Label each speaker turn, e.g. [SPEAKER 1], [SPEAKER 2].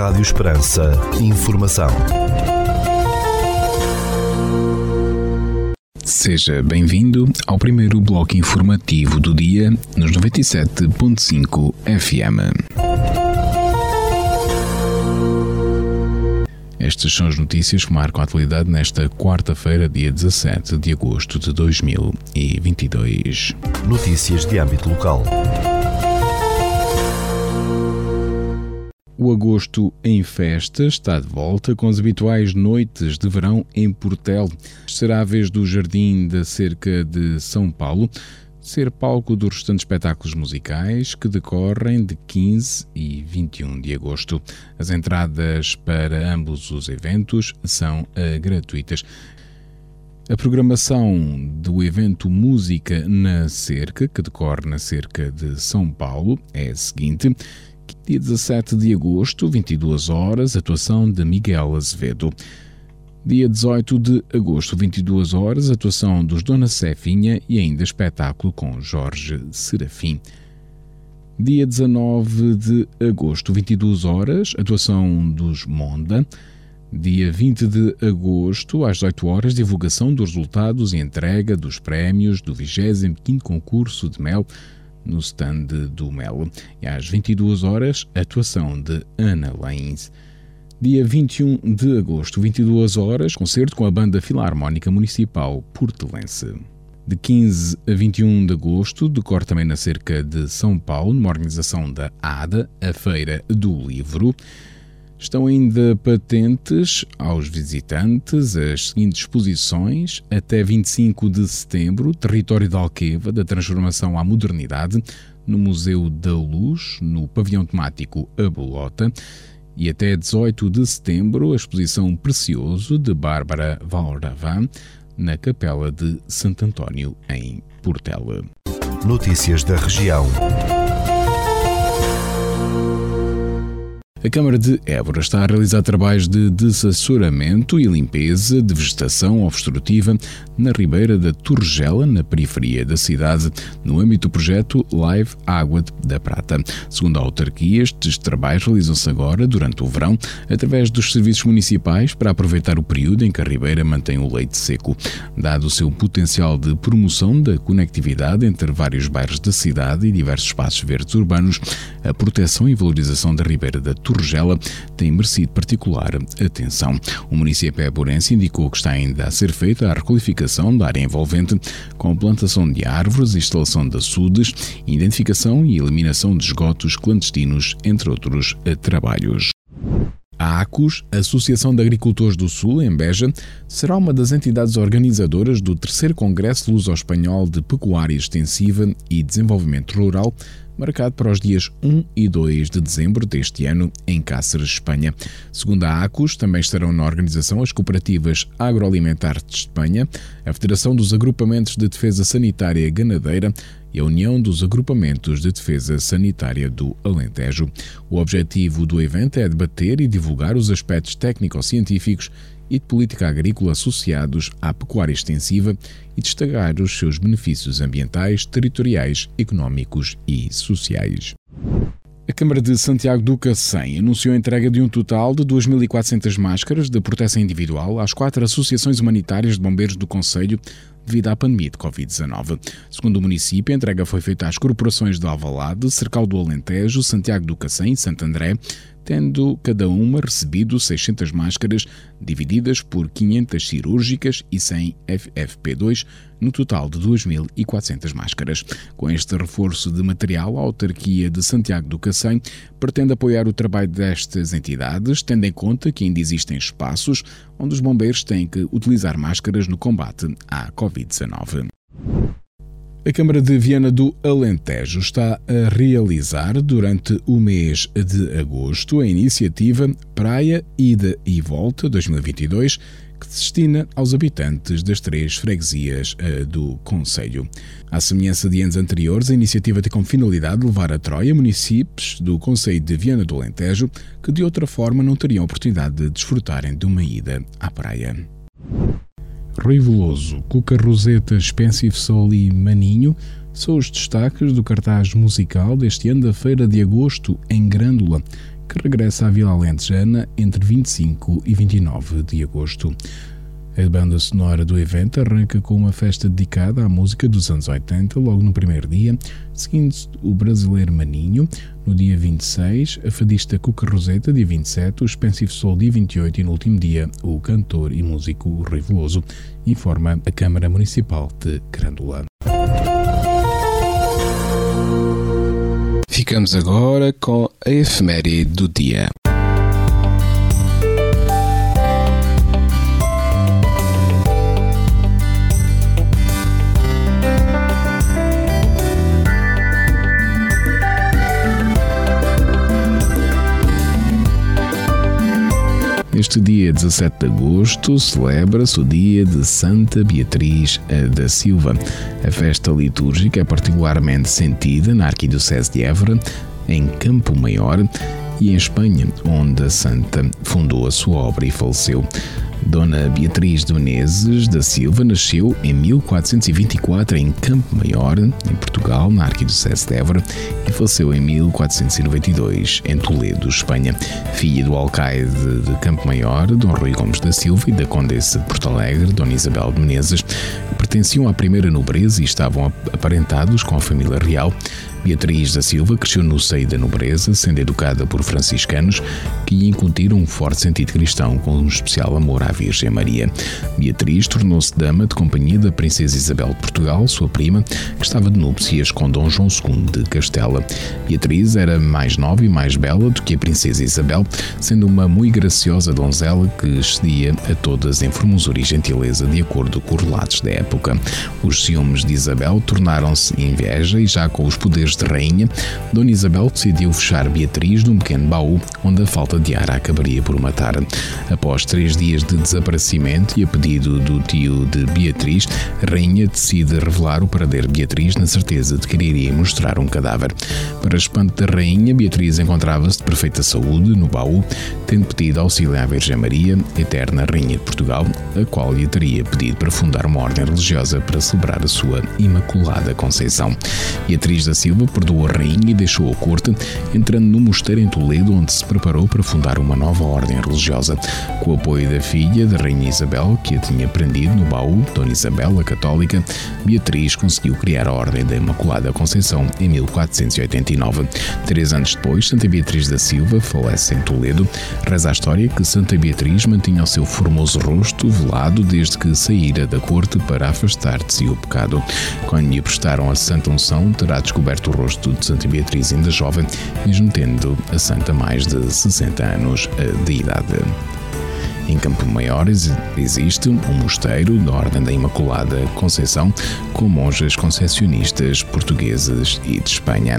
[SPEAKER 1] Rádio Esperança. Informação.
[SPEAKER 2] Seja bem-vindo ao primeiro bloco informativo do dia nos 97.5 FM. Estas são as notícias que marcam a atualidade nesta quarta-feira, dia 17 de agosto de 2022.
[SPEAKER 1] Notícias de âmbito local.
[SPEAKER 2] O agosto em festa está de volta com as habituais noites de verão em Portel. Será a vez do Jardim da Cerca de São Paulo ser palco dos restantes espetáculos musicais que decorrem de 15 e 21 de agosto. As entradas para ambos os eventos são uh, gratuitas. A programação do evento Música na Cerca, que decorre na Cerca de São Paulo, é a seguinte: dia 17 de agosto, 22 horas, atuação de Miguel Azevedo. Dia 18 de agosto, 22 horas, atuação dos Dona Cefinha e ainda espetáculo com Jorge Serafim. Dia 19 de agosto, 22 horas, atuação dos Monda. Dia 20 de agosto, às 18 horas, divulgação dos resultados e entrega dos prémios do 25º concurso de mel no stand do Melo. E às 22 horas, atuação de Ana Lains. Dia 21 de agosto, 22 horas, concerto com a Banda Filarmónica Municipal Portelense. De 15 a 21 de agosto, decorre também na cerca de São Paulo, numa organização da ADA, a Feira do Livro. Estão ainda patentes aos visitantes as seguintes exposições até 25 de setembro, Território da Alqueva, da Transformação à Modernidade, no Museu da Luz, no pavilhão temático A Bolota, e até 18 de setembro, a exposição Precioso, de Bárbara Valravan, na Capela de Santo António, em Portela.
[SPEAKER 1] Notícias da região.
[SPEAKER 2] A Câmara de Évora está a realizar trabalhos de desassouramento e limpeza de vegetação obstrutiva na ribeira da Turgela, na periferia da cidade, no âmbito do projeto Live Água da Prata. Segundo a autarquia, estes trabalhos realizam-se agora, durante o verão, através dos serviços municipais para aproveitar o período em que a ribeira mantém o leite seco. Dado o seu potencial de promoção da conectividade entre vários bairros da cidade e diversos espaços verdes urbanos, a proteção e valorização da ribeira da Torregela tem merecido particular atenção. O município Eburense indicou que está ainda a ser feita a requalificação da área envolvente com plantação de árvores, instalação de açudes, identificação e eliminação de esgotos clandestinos, entre outros trabalhos. A ACUS, Associação de Agricultores do Sul, em Beja, será uma das entidades organizadoras do terceiro Congresso Luso-Espanhol de Pecuária Extensiva e Desenvolvimento Rural, marcado para os dias 1 e 2 de dezembro deste ano em Cáceres, Espanha. Segundo a ACUS, também estarão na organização as cooperativas agroalimentares de Espanha, a Federação dos Agrupamentos de Defesa Sanitária Ganadeira e a União dos Agrupamentos de Defesa Sanitária do Alentejo. O objetivo do evento é debater e divulgar os aspectos técnico-científicos e de política agrícola associados à pecuária extensiva e destacar os seus benefícios ambientais, territoriais, económicos e sociais. A Câmara de Santiago do Cacém anunciou a entrega de um total de 2.400 máscaras de proteção individual às quatro associações humanitárias de bombeiros do Conselho devido à pandemia de Covid-19. Segundo o município, a entrega foi feita às corporações de Alvalade, Cercal do Alentejo, Santiago do Cacém e Santo André, tendo cada uma recebido 600 máscaras, divididas por 500 cirúrgicas e 100 FFP2, no total de 2.400 máscaras. Com este reforço de material, a autarquia de Santiago do Cacém pretende apoiar o trabalho destas entidades, tendo em conta que ainda existem espaços onde os bombeiros têm que utilizar máscaras no combate à Covid-19. A Câmara de Viana do Alentejo está a realizar durante o mês de agosto a iniciativa Praia Ida e Volta 2022, que se destina aos habitantes das três freguesias eh, do Conselho. À semelhança de anos anteriores, a iniciativa tem como finalidade levar a Troia municípios do Conselho de Viana do Alentejo que de outra forma não teriam oportunidade de desfrutarem de uma ida à praia. Rui Veloso, Cuca Roseta, Spencer Sol e Maninho são os destaques do cartaz musical deste ano da Feira de Agosto em Grândola, que regressa à Vila Alentejana entre 25 e 29 de agosto. A banda sonora do evento arranca com uma festa dedicada à música dos anos 80, logo no primeiro dia, seguindo o brasileiro Maninho, no dia 26, a fadista Cuca Roseta, dia 27, o Expensive Soul, dia 28 e no último dia, o cantor e músico Riveloso, informa a Câmara Municipal de Grândola. Ficamos agora com a efeméride do dia. Neste dia 17 de agosto celebra-se o dia de Santa Beatriz da Silva. A festa litúrgica é particularmente sentida na Arquidiocese de Évora, em Campo Maior e em Espanha, onde a santa fundou a sua obra e faleceu. Dona Beatriz de Menezes da Silva nasceu em 1424 em Campo Maior, em Portugal, na Arquidiocese de Évora, e faleceu em 1492 em Toledo, Espanha. Filha do alcaide de Campo Maior, Dom Rui Gomes da Silva, e da Condessa de Porto Alegre, Dona Isabel de Menezes, pertenciam à primeira nobreza e estavam aparentados com a família real. Beatriz da Silva cresceu no seio da nobreza, sendo educada por franciscanos que lhe incutiram um forte sentido cristão, com um especial amor à Virgem Maria. Beatriz tornou-se dama de companhia da Princesa Isabel de Portugal, sua prima, que estava de núpcias com Dom João II de Castela. Beatriz era mais nova e mais bela do que a Princesa Isabel, sendo uma muito graciosa donzela que excedia a todas em formosura e gentileza, de acordo com os relatos da época. Os ciúmes de Isabel tornaram-se inveja e já com os poderes de rainha, Dona Isabel decidiu fechar Beatriz num pequeno baú, onde a falta de ar acabaria por matar. Após três dias de desaparecimento e a pedido do tio de Beatriz, a rainha decide revelar o paradeiro de Beatriz na certeza de que iria mostrar um cadáver. Para espanto da rainha, Beatriz encontrava-se de perfeita saúde no baú, tendo pedido auxílio à Virgem Maria, eterna Rainha de Portugal, a qual lhe teria pedido para fundar uma ordem religiosa para celebrar a sua Imaculada Conceição. Beatriz da Silva perdoou a rainha e deixou a corte, entrando no mosteiro em Toledo, onde se preparou para fundar uma nova ordem religiosa. Com o apoio da filha da Rainha Isabel, que a tinha prendido no baú, Dona Isabel, a Católica, Beatriz conseguiu criar a Ordem da Imaculada Conceição em 1489. Três anos depois, Santa Beatriz da Silva falece em Toledo. Reza a história que Santa Beatriz mantinha o seu formoso rosto velado desde que saíra da corte para afastar de si o pecado. Quando lhe prestaram a Santa Unção, terá descoberto o rosto de Santa Beatriz ainda jovem, mesmo tendo a santa mais de 60 anos de idade. Em Campo Maior existe um mosteiro da Ordem da Imaculada Conceição com monjas concessionistas portuguesas e de Espanha.